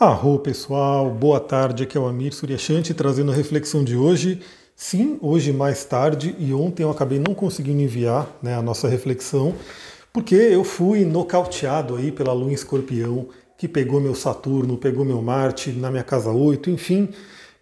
Arro pessoal, boa tarde, aqui é o Amir Suryashanti trazendo a reflexão de hoje. Sim, hoje mais tarde e ontem eu acabei não conseguindo enviar né, a nossa reflexão, porque eu fui nocauteado aí pela lua em escorpião, que pegou meu Saturno, pegou meu Marte na minha casa 8, enfim.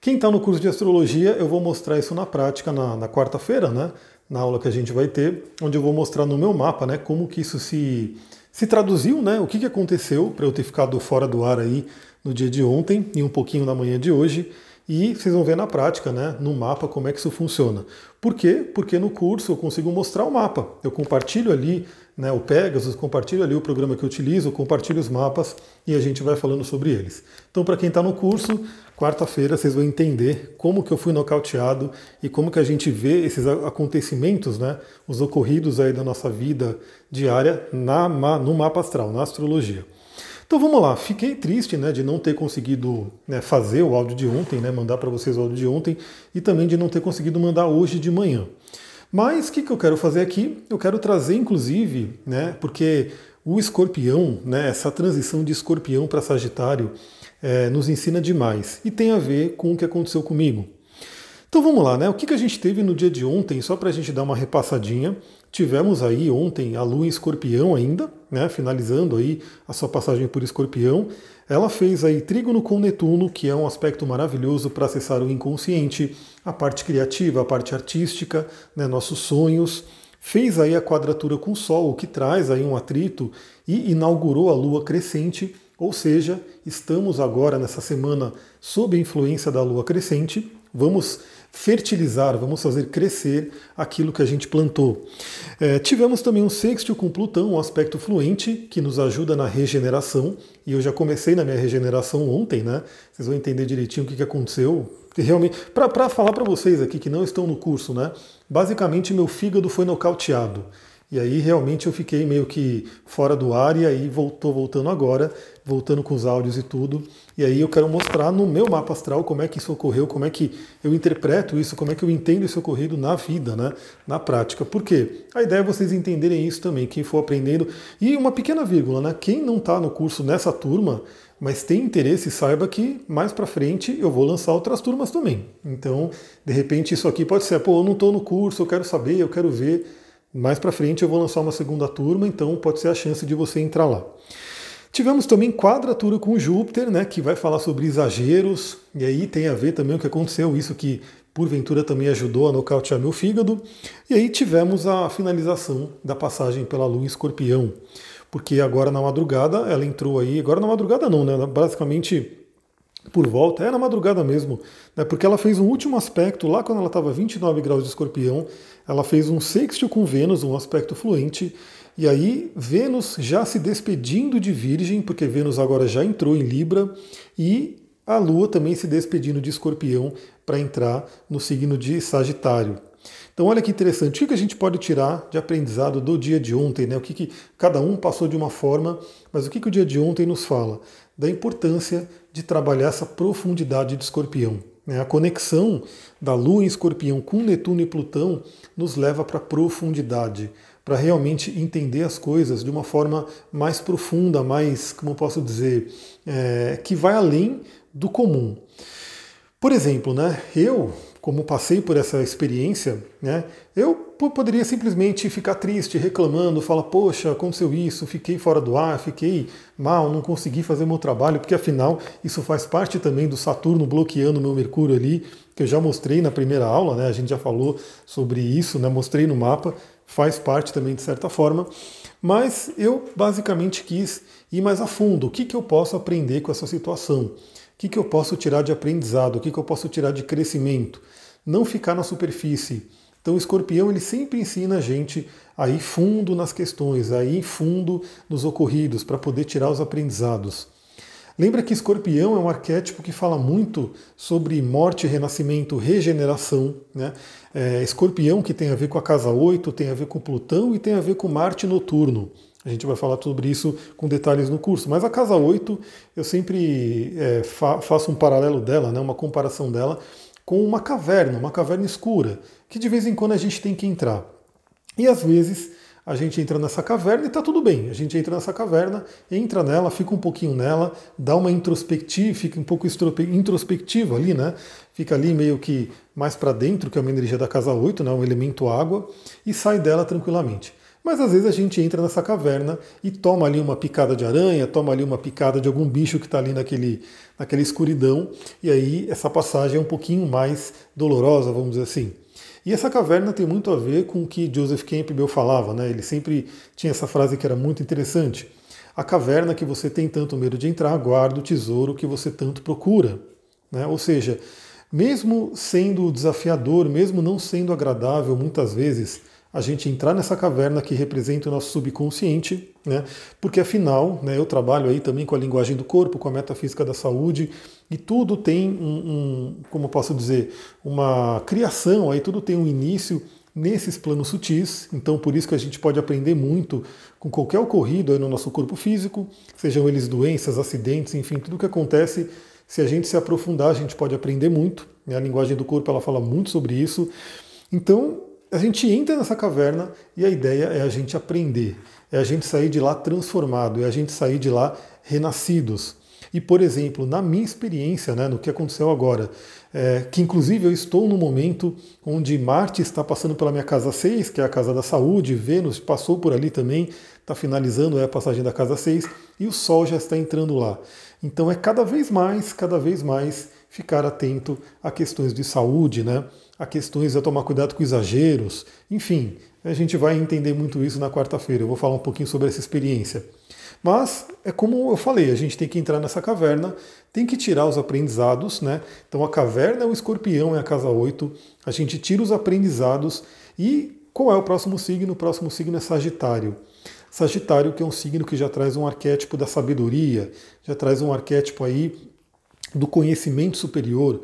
Quem está no curso de astrologia, eu vou mostrar isso na prática na, na quarta-feira, né? Na aula que a gente vai ter, onde eu vou mostrar no meu mapa, né? Como que isso se, se traduziu, né? O que, que aconteceu para eu ter ficado fora do ar aí no dia de ontem e um pouquinho na manhã de hoje. E vocês vão ver na prática, né, no mapa, como é que isso funciona. Por quê? Porque no curso eu consigo mostrar o mapa. Eu compartilho ali né, o Pegasus, compartilho ali o programa que eu utilizo, compartilho os mapas e a gente vai falando sobre eles. Então, para quem está no curso, quarta-feira vocês vão entender como que eu fui nocauteado e como que a gente vê esses acontecimentos, né, os ocorridos aí da nossa vida diária na, no mapa astral, na astrologia. Então vamos lá, fiquei triste né, de não ter conseguido né, fazer o áudio de ontem, né, mandar para vocês o áudio de ontem, e também de não ter conseguido mandar hoje de manhã. Mas o que, que eu quero fazer aqui? Eu quero trazer, inclusive, né, porque o escorpião, né, essa transição de escorpião para Sagitário, é, nos ensina demais e tem a ver com o que aconteceu comigo. Então vamos lá, né? O que, que a gente teve no dia de ontem, só para a gente dar uma repassadinha. Tivemos aí ontem a Lua em Escorpião ainda, né? Finalizando aí a sua passagem por Escorpião. Ela fez aí trígono com Netuno, que é um aspecto maravilhoso para acessar o inconsciente, a parte criativa, a parte artística, né? nossos sonhos. Fez aí a quadratura com o Sol, o que traz aí um atrito e inaugurou a Lua crescente, ou seja, estamos agora nessa semana sob a influência da Lua crescente. Vamos fertilizar, vamos fazer crescer aquilo que a gente plantou. É, tivemos também um sexto com Plutão, um aspecto fluente, que nos ajuda na regeneração, e eu já comecei na minha regeneração ontem, né? Vocês vão entender direitinho o que, que aconteceu. Realmente, para falar para vocês aqui que não estão no curso, né? Basicamente, meu fígado foi nocauteado. E aí realmente eu fiquei meio que fora do ar e aí voltou voltando agora, voltando com os áudios e tudo. E aí eu quero mostrar no meu mapa astral como é que isso ocorreu, como é que eu interpreto isso, como é que eu entendo isso ocorrido na vida, né? na prática. Por quê? A ideia é vocês entenderem isso também, quem for aprendendo. E uma pequena vírgula, né? Quem não está no curso nessa turma, mas tem interesse, saiba que mais para frente eu vou lançar outras turmas também. Então, de repente isso aqui pode ser, pô, eu não estou no curso, eu quero saber, eu quero ver. Mais para frente eu vou lançar uma segunda turma, então pode ser a chance de você entrar lá. Tivemos também quadratura com Júpiter, né, que vai falar sobre exageros, e aí tem a ver também o que aconteceu, isso que porventura também ajudou a nocautear meu fígado. E aí tivemos a finalização da passagem pela Lua em Escorpião, porque agora na madrugada ela entrou aí, agora na madrugada não, né, basicamente por volta, é na madrugada mesmo, né, porque ela fez um último aspecto lá quando ela estava 29 graus de escorpião, ela fez um sextil com Vênus, um aspecto fluente, e aí Vênus já se despedindo de Virgem, porque Vênus agora já entrou em Libra, e a Lua também se despedindo de Escorpião para entrar no signo de Sagitário. Então olha que interessante, o que a gente pode tirar de aprendizado do dia de ontem, né? O que, que cada um passou de uma forma, mas o que, que o dia de ontem nos fala? Da importância de trabalhar essa profundidade de escorpião. Né? A conexão da Lua em escorpião com Netuno e Plutão nos leva para a profundidade, para realmente entender as coisas de uma forma mais profunda, mais, como posso dizer, é, que vai além do comum. Por exemplo, né, eu como passei por essa experiência, né, eu poderia simplesmente ficar triste, reclamando, falar, poxa, aconteceu isso, fiquei fora do ar, fiquei mal, não consegui fazer meu trabalho, porque afinal isso faz parte também do Saturno bloqueando meu Mercúrio ali, que eu já mostrei na primeira aula, né, a gente já falou sobre isso, né, mostrei no mapa, faz parte também de certa forma, mas eu basicamente quis ir mais a fundo, o que, que eu posso aprender com essa situação? Que, que eu posso tirar de aprendizado? O que, que eu posso tirar de crescimento? Não ficar na superfície. Então o escorpião ele sempre ensina a gente a ir fundo nas questões, a ir fundo nos ocorridos, para poder tirar os aprendizados. Lembra que escorpião é um arquétipo que fala muito sobre morte, renascimento, regeneração. Né? É, escorpião, que tem a ver com a casa 8, tem a ver com Plutão e tem a ver com Marte noturno. A gente vai falar sobre isso com detalhes no curso. Mas a casa 8, eu sempre é, fa faço um paralelo dela, né, uma comparação dela com uma caverna, uma caverna escura, que de vez em quando a gente tem que entrar. E às vezes a gente entra nessa caverna e está tudo bem. A gente entra nessa caverna, entra nela, fica um pouquinho nela, dá uma introspectiva, fica um pouco introspectivo ali, né? Fica ali meio que mais para dentro, que é uma energia da casa 8, né? um elemento água, e sai dela tranquilamente. Mas às vezes a gente entra nessa caverna e toma ali uma picada de aranha, toma ali uma picada de algum bicho que está ali naquele, naquela escuridão, e aí essa passagem é um pouquinho mais dolorosa, vamos dizer assim. E essa caverna tem muito a ver com o que Joseph Campbell falava, né? Ele sempre tinha essa frase que era muito interessante. A caverna que você tem tanto medo de entrar, guarda o tesouro que você tanto procura. Né? Ou seja, mesmo sendo desafiador, mesmo não sendo agradável muitas vezes, a gente entrar nessa caverna que representa o nosso subconsciente, né? porque afinal né, eu trabalho aí também com a linguagem do corpo, com a metafísica da saúde, e tudo tem um, um como posso dizer, uma criação, aí tudo tem um início nesses planos sutis, então por isso que a gente pode aprender muito com qualquer ocorrido aí no nosso corpo físico, sejam eles doenças, acidentes, enfim, tudo que acontece, se a gente se aprofundar, a gente pode aprender muito, né? a linguagem do corpo ela fala muito sobre isso, então a gente entra nessa caverna e a ideia é a gente aprender, é a gente sair de lá transformado, é a gente sair de lá renascidos. E, por exemplo, na minha experiência, né, no que aconteceu agora, é, que inclusive eu estou no momento onde Marte está passando pela minha casa 6, que é a casa da saúde, Vênus passou por ali também, está finalizando a passagem da casa 6, e o Sol já está entrando lá. Então é cada vez mais, cada vez mais ficar atento a questões de saúde, né? a questões a tomar cuidado com exageros, enfim, a gente vai entender muito isso na quarta-feira. Eu vou falar um pouquinho sobre essa experiência. Mas é como eu falei, a gente tem que entrar nessa caverna, tem que tirar os aprendizados, né? Então a caverna é o escorpião, é a casa 8, a gente tira os aprendizados e qual é o próximo signo? O próximo signo é Sagitário. Sagitário, que é um signo que já traz um arquétipo da sabedoria, já traz um arquétipo aí do conhecimento superior.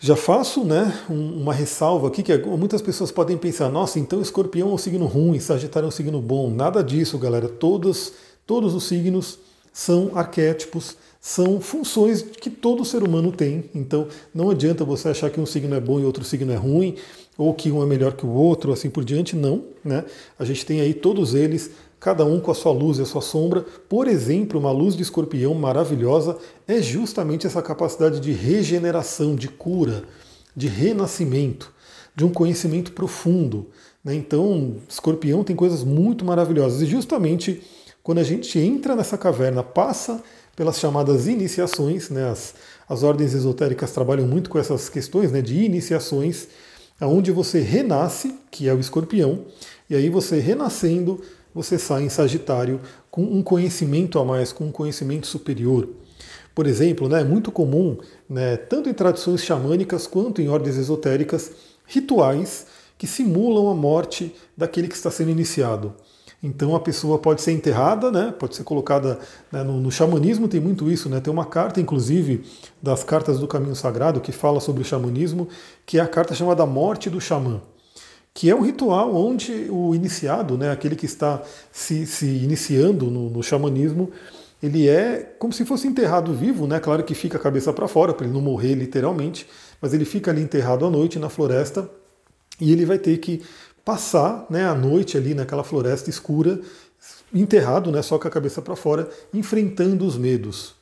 Já faço né, uma ressalva aqui que muitas pessoas podem pensar, nossa, então escorpião é um signo ruim, Sagitário é um signo bom. Nada disso, galera. Todos, todos os signos são arquétipos, são funções que todo ser humano tem. Então não adianta você achar que um signo é bom e outro signo é ruim, ou que um é melhor que o outro, assim por diante. Não. Né? A gente tem aí todos eles cada um com a sua luz e a sua sombra. Por exemplo, uma luz de escorpião maravilhosa é justamente essa capacidade de regeneração, de cura, de renascimento, de um conhecimento profundo. Né? Então, escorpião tem coisas muito maravilhosas. E justamente quando a gente entra nessa caverna, passa pelas chamadas iniciações, né? as, as ordens esotéricas trabalham muito com essas questões né? de iniciações, onde você renasce, que é o escorpião, e aí você renascendo, você sai em Sagitário com um conhecimento a mais, com um conhecimento superior. Por exemplo, né, é muito comum, né, tanto em tradições xamânicas quanto em ordens esotéricas, rituais que simulam a morte daquele que está sendo iniciado. Então a pessoa pode ser enterrada, né, pode ser colocada né, no, no, xamanismo, tem muito isso, né, tem uma carta, inclusive, das cartas do caminho sagrado que fala sobre o xamanismo, que é a carta chamada Morte do Xamã que é um ritual onde o iniciado, né, aquele que está se, se iniciando no, no xamanismo, ele é como se fosse enterrado vivo, né? Claro que fica a cabeça para fora para ele não morrer literalmente, mas ele fica ali enterrado à noite na floresta e ele vai ter que passar, né, a noite ali naquela floresta escura, enterrado, né, só com a cabeça para fora, enfrentando os medos.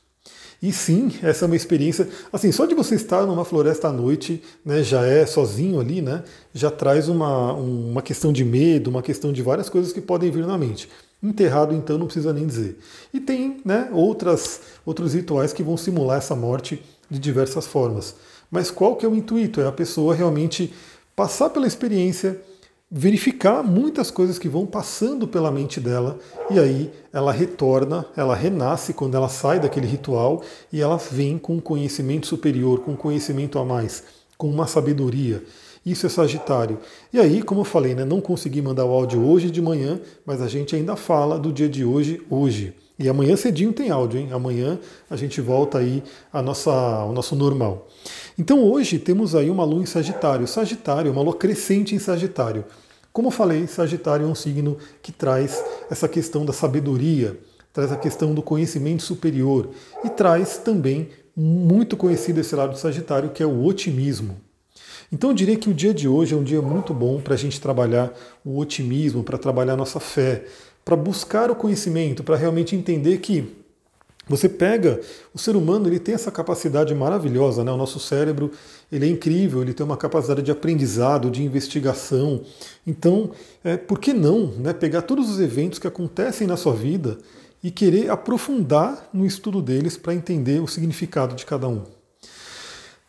E sim, essa é uma experiência. Assim, só de você estar numa floresta à noite, né, já é sozinho ali, né, já traz uma, uma questão de medo, uma questão de várias coisas que podem vir na mente. Enterrado, então, não precisa nem dizer. E tem né, outras, outros rituais que vão simular essa morte de diversas formas. Mas qual que é o intuito? É a pessoa realmente passar pela experiência, verificar muitas coisas que vão passando pela mente dela e aí ela retorna, ela renasce quando ela sai daquele ritual e ela vem com um conhecimento superior, com um conhecimento a mais, com uma sabedoria. Isso é Sagitário. E aí, como eu falei, né, não consegui mandar o áudio hoje de manhã, mas a gente ainda fala do dia de hoje, hoje. E amanhã cedinho tem áudio, hein? Amanhã a gente volta aí a nossa, ao nosso normal. Então hoje temos aí uma lua em Sagitário. Sagitário, uma lua crescente em Sagitário. Como eu falei, Sagitário é um signo que traz essa questão da sabedoria, traz a questão do conhecimento superior e traz também muito conhecido esse lado do Sagitário, que é o otimismo. Então eu diria que o dia de hoje é um dia muito bom para a gente trabalhar o otimismo, para trabalhar nossa fé, para buscar o conhecimento, para realmente entender que você pega o ser humano, ele tem essa capacidade maravilhosa, né? O nosso cérebro, ele é incrível, ele tem uma capacidade de aprendizado, de investigação. Então, é, por que não, né? Pegar todos os eventos que acontecem na sua vida e querer aprofundar no estudo deles para entender o significado de cada um.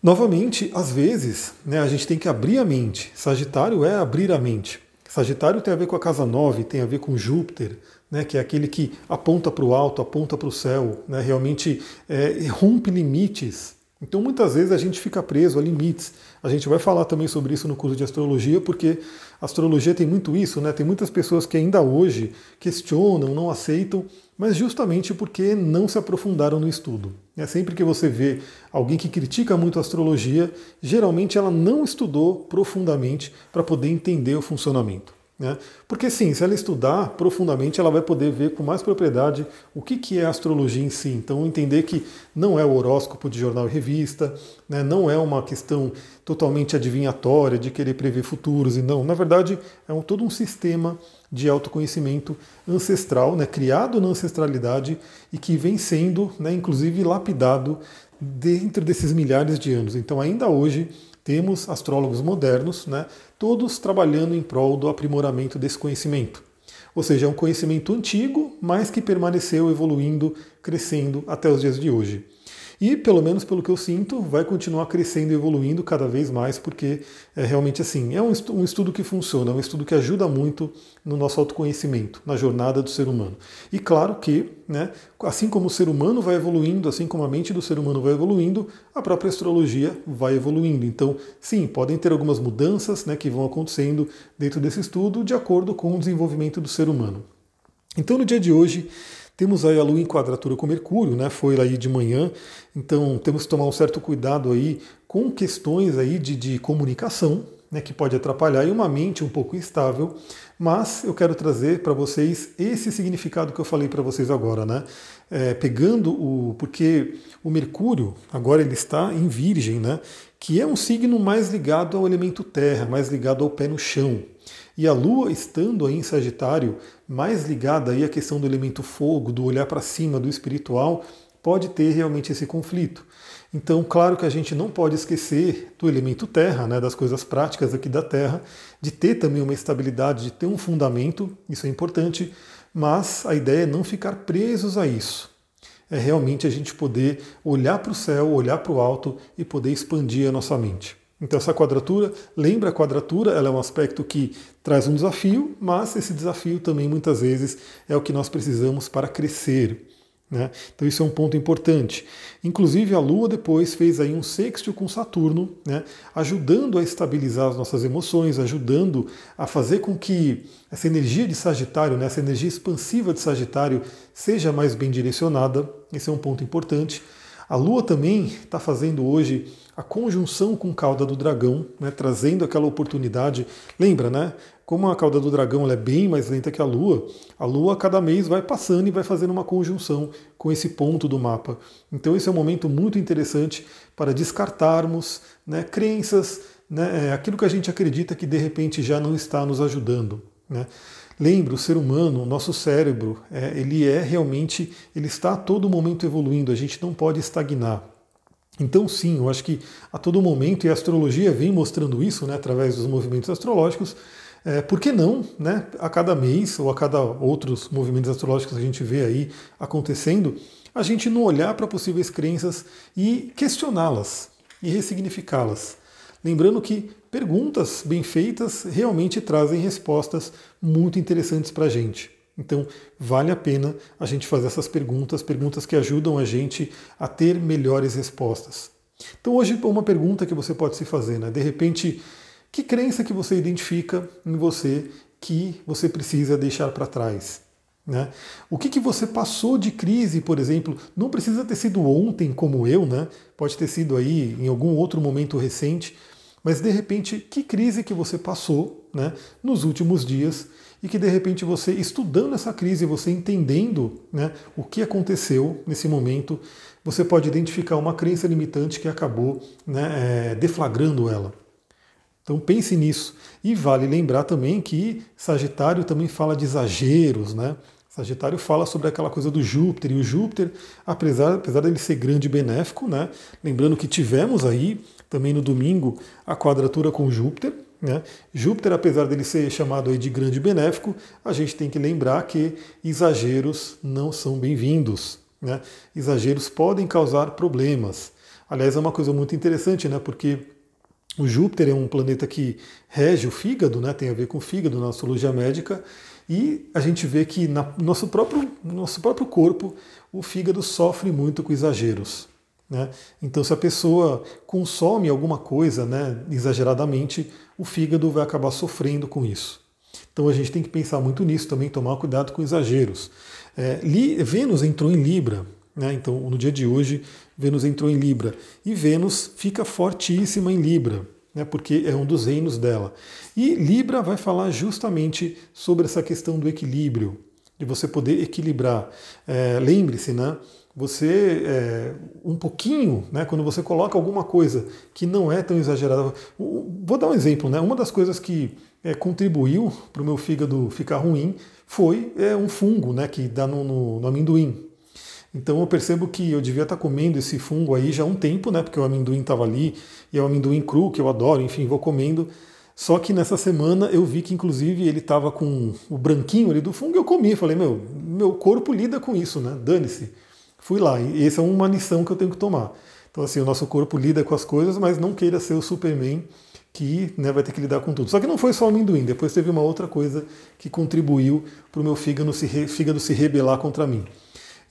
Novamente, às vezes, né, a gente tem que abrir a mente. Sagitário é abrir a mente. Sagitário tem a ver com a casa 9, tem a ver com Júpiter, né, que é aquele que aponta para o alto, aponta para o céu, né, realmente é, rompe limites. Então muitas vezes a gente fica preso a limites. A gente vai falar também sobre isso no curso de astrologia, porque a astrologia tem muito isso, né? Tem muitas pessoas que ainda hoje questionam, não aceitam, mas justamente porque não se aprofundaram no estudo. É sempre que você vê alguém que critica muito a astrologia, geralmente ela não estudou profundamente para poder entender o funcionamento. Né? Porque sim, se ela estudar profundamente, ela vai poder ver com mais propriedade o que, que é astrologia em si. Então entender que não é o horóscopo de jornal e revista, né? não é uma questão totalmente adivinhatória de querer prever futuros, e não. Na verdade, é um, todo um sistema de autoconhecimento ancestral, né? criado na ancestralidade e que vem sendo, né, inclusive, lapidado dentro desses milhares de anos. Então ainda hoje temos astrólogos modernos, né, todos trabalhando em prol do aprimoramento desse conhecimento. Ou seja, é um conhecimento antigo, mas que permaneceu evoluindo, crescendo até os dias de hoje. E, pelo menos pelo que eu sinto, vai continuar crescendo e evoluindo cada vez mais, porque é realmente assim, é um estudo que funciona, é um estudo que ajuda muito no nosso autoconhecimento, na jornada do ser humano. E claro que, né, assim como o ser humano vai evoluindo, assim como a mente do ser humano vai evoluindo, a própria astrologia vai evoluindo. Então, sim, podem ter algumas mudanças né, que vão acontecendo dentro desse estudo de acordo com o desenvolvimento do ser humano. Então, no dia de hoje, temos aí a Lua em quadratura com Mercúrio, né? Foi aí de manhã, então temos que tomar um certo cuidado aí com questões aí de, de comunicação, né? Que pode atrapalhar e uma mente um pouco instável. Mas eu quero trazer para vocês esse significado que eu falei para vocês agora, né? É, pegando o. Porque o Mercúrio, agora ele está em Virgem, né? Que é um signo mais ligado ao elemento terra, mais ligado ao pé no chão. E a Lua estando aí em Sagitário, mais ligada aí à questão do elemento fogo, do olhar para cima, do espiritual, pode ter realmente esse conflito. Então, claro que a gente não pode esquecer do elemento terra, né, das coisas práticas aqui da Terra, de ter também uma estabilidade, de ter um fundamento, isso é importante, mas a ideia é não ficar presos a isso. É realmente a gente poder olhar para o céu, olhar para o alto e poder expandir a nossa mente. Então essa quadratura, lembra a quadratura, ela é um aspecto que traz um desafio, mas esse desafio também muitas vezes é o que nós precisamos para crescer. Né? Então isso é um ponto importante. Inclusive a Lua depois fez aí um sexto com Saturno, né? ajudando a estabilizar as nossas emoções, ajudando a fazer com que essa energia de Sagitário, né? essa energia expansiva de Sagitário seja mais bem direcionada. Esse é um ponto importante. A Lua também está fazendo hoje a conjunção com cauda do dragão, né, trazendo aquela oportunidade. Lembra, né? Como a cauda do dragão é bem mais lenta que a Lua, a Lua cada mês vai passando e vai fazendo uma conjunção com esse ponto do mapa. Então esse é um momento muito interessante para descartarmos né, crenças, né, é, aquilo que a gente acredita que de repente já não está nos ajudando. Né? Lembra, o ser humano, o nosso cérebro, é, ele é realmente, ele está a todo momento evoluindo, a gente não pode estagnar. Então, sim, eu acho que a todo momento, e a astrologia vem mostrando isso né, através dos movimentos astrológicos, é, por que não, né, a cada mês ou a cada outros movimentos astrológicos que a gente vê aí acontecendo, a gente não olhar para possíveis crenças e questioná-las e ressignificá-las. Lembrando que perguntas bem feitas realmente trazem respostas muito interessantes para a gente. Então, vale a pena a gente fazer essas perguntas, perguntas que ajudam a gente a ter melhores respostas. Então, hoje, uma pergunta que você pode se fazer, né? De repente, que crença que você identifica em você que você precisa deixar para trás? Né? O que, que você passou de crise, por exemplo, não precisa ter sido ontem como eu, né? pode ter sido aí em algum outro momento recente, mas de repente, que crise que você passou né, nos últimos dias e que de repente você, estudando essa crise, você entendendo né, o que aconteceu nesse momento, você pode identificar uma crença limitante que acabou né, é, deflagrando ela. Então pense nisso. E vale lembrar também que Sagitário também fala de exageros, né? Sagitário fala sobre aquela coisa do Júpiter, e o Júpiter, apesar, apesar dele ser grande e benéfico, né? lembrando que tivemos aí também no domingo a quadratura com Júpiter. Né? Júpiter, apesar dele ser chamado aí de grande e benéfico, a gente tem que lembrar que exageros não são bem-vindos. Né? Exageros podem causar problemas. Aliás, é uma coisa muito interessante, né? porque o Júpiter é um planeta que rege o fígado, né? tem a ver com o fígado na astrologia médica, e a gente vê que no nosso próprio, nosso próprio corpo o fígado sofre muito com exageros. Né? Então, se a pessoa consome alguma coisa né, exageradamente, o fígado vai acabar sofrendo com isso. Então, a gente tem que pensar muito nisso também, tomar cuidado com exageros. É, Vênus entrou em Libra, né? então no dia de hoje, Vênus entrou em Libra. E Vênus fica fortíssima em Libra né, porque é um dos reinos dela. E Libra vai falar justamente sobre essa questão do equilíbrio, de você poder equilibrar. É, Lembre-se, né? Você é, um pouquinho, né, quando você coloca alguma coisa que não é tão exagerada. Vou dar um exemplo, né? Uma das coisas que é, contribuiu para o meu fígado ficar ruim foi é, um fungo, né, que dá no, no, no amendoim. Então eu percebo que eu devia estar comendo esse fungo aí já há um tempo, né? Porque o amendoim estava ali, e é o amendoim cru que eu adoro, enfim, vou comendo. Só que nessa semana eu vi que inclusive ele estava com o branquinho ali do fungo e eu comi. Falei, meu, meu corpo lida com isso, né? Dane-se. Fui lá, e essa é uma lição que eu tenho que tomar. Então, assim, o nosso corpo lida com as coisas, mas não queira ser o Superman que né, vai ter que lidar com tudo. Só que não foi só o amendoim, depois teve uma outra coisa que contribuiu para o meu fígado se, re, fígado se rebelar contra mim.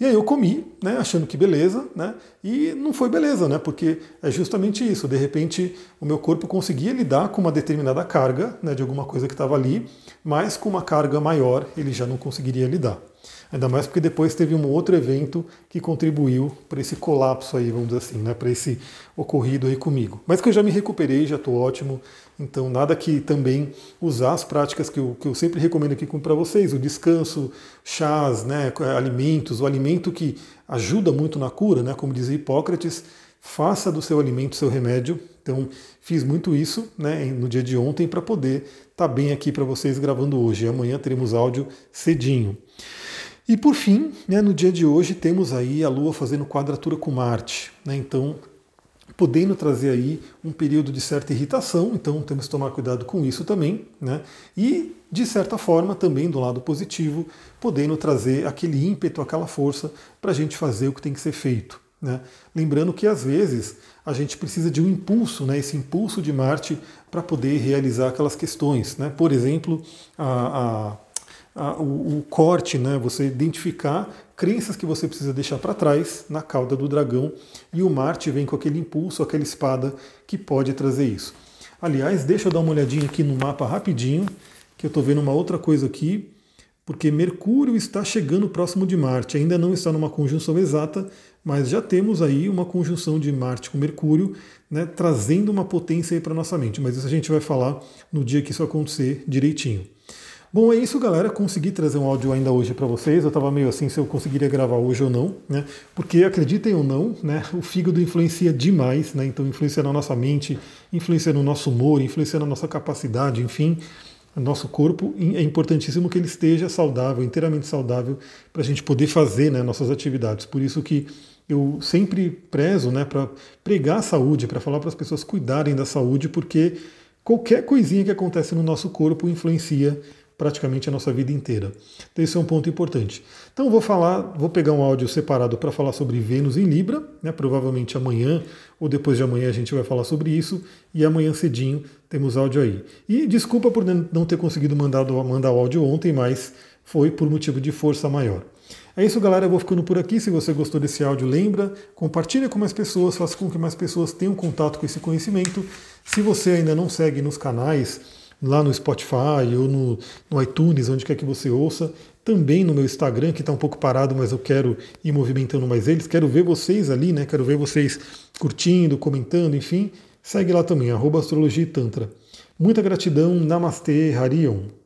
E aí eu comi, né, achando que beleza, né, e não foi beleza, né, porque é justamente isso. De repente, o meu corpo conseguia lidar com uma determinada carga né, de alguma coisa que estava ali, mas com uma carga maior ele já não conseguiria lidar. Ainda mais porque depois teve um outro evento que contribuiu para esse colapso aí, vamos dizer assim, né, para esse ocorrido aí comigo. Mas que eu já me recuperei, já estou ótimo. Então, nada que também usar as práticas que eu, que eu sempre recomendo aqui para vocês, o descanso, chás, né, alimentos, o alimento que ajuda muito na cura, né, como dizia Hipócrates, faça do seu alimento seu remédio. Então, fiz muito isso né, no dia de ontem para poder estar tá bem aqui para vocês gravando hoje. Amanhã teremos áudio cedinho. E por fim, né, no dia de hoje, temos aí a Lua fazendo quadratura com Marte. Né, então, podendo trazer aí um período de certa irritação, então temos que tomar cuidado com isso também. Né, e, de certa forma, também do lado positivo, podendo trazer aquele ímpeto, aquela força para a gente fazer o que tem que ser feito. Né? Lembrando que às vezes a gente precisa de um impulso, né? esse impulso de Marte para poder realizar aquelas questões. Né? Por exemplo, a, a a, o, o, corte, né? Você identificar crenças que você precisa deixar para trás na cauda do dragão e o Marte vem com aquele impulso, aquela espada que pode trazer isso. Aliás, deixa eu dar uma olhadinha aqui no mapa rapidinho, que eu estou vendo uma outra coisa aqui, porque Mercúrio está chegando próximo de Marte, ainda não está numa conjunção exata, mas já temos aí uma conjunção de Marte com Mercúrio, né, trazendo uma potência para nossa mente. Mas isso a gente vai falar no dia que isso acontecer direitinho. Bom, é isso, galera. Consegui trazer um áudio ainda hoje para vocês. Eu estava meio assim se eu conseguiria gravar hoje ou não, né? Porque acreditem ou não, né? O fígado influencia demais, né? Então influencia na nossa mente, influencia no nosso humor, influencia na nossa capacidade, enfim. Nosso corpo é importantíssimo que ele esteja saudável, inteiramente saudável, para a gente poder fazer né, nossas atividades. Por isso que eu sempre prezo né, para pregar a saúde, para falar para as pessoas cuidarem da saúde, porque qualquer coisinha que acontece no nosso corpo influencia praticamente a nossa vida inteira. Então esse é um ponto importante. Então vou falar, vou pegar um áudio separado para falar sobre Vênus em Libra, né? provavelmente amanhã ou depois de amanhã a gente vai falar sobre isso, e amanhã cedinho temos áudio aí. E desculpa por não ter conseguido mandar, mandar o áudio ontem, mas foi por motivo de força maior. É isso, galera. Eu vou ficando por aqui. Se você gostou desse áudio, lembra, compartilha com mais pessoas, faça com que mais pessoas tenham contato com esse conhecimento. Se você ainda não segue nos canais, lá no Spotify ou no, no iTunes, onde quer que você ouça. Também no meu Instagram, que está um pouco parado, mas eu quero ir movimentando mais eles. Quero ver vocês ali, né? Quero ver vocês curtindo, comentando, enfim. Segue lá também, arroba Astrologia e Tantra. Muita gratidão, Namastê, Harion.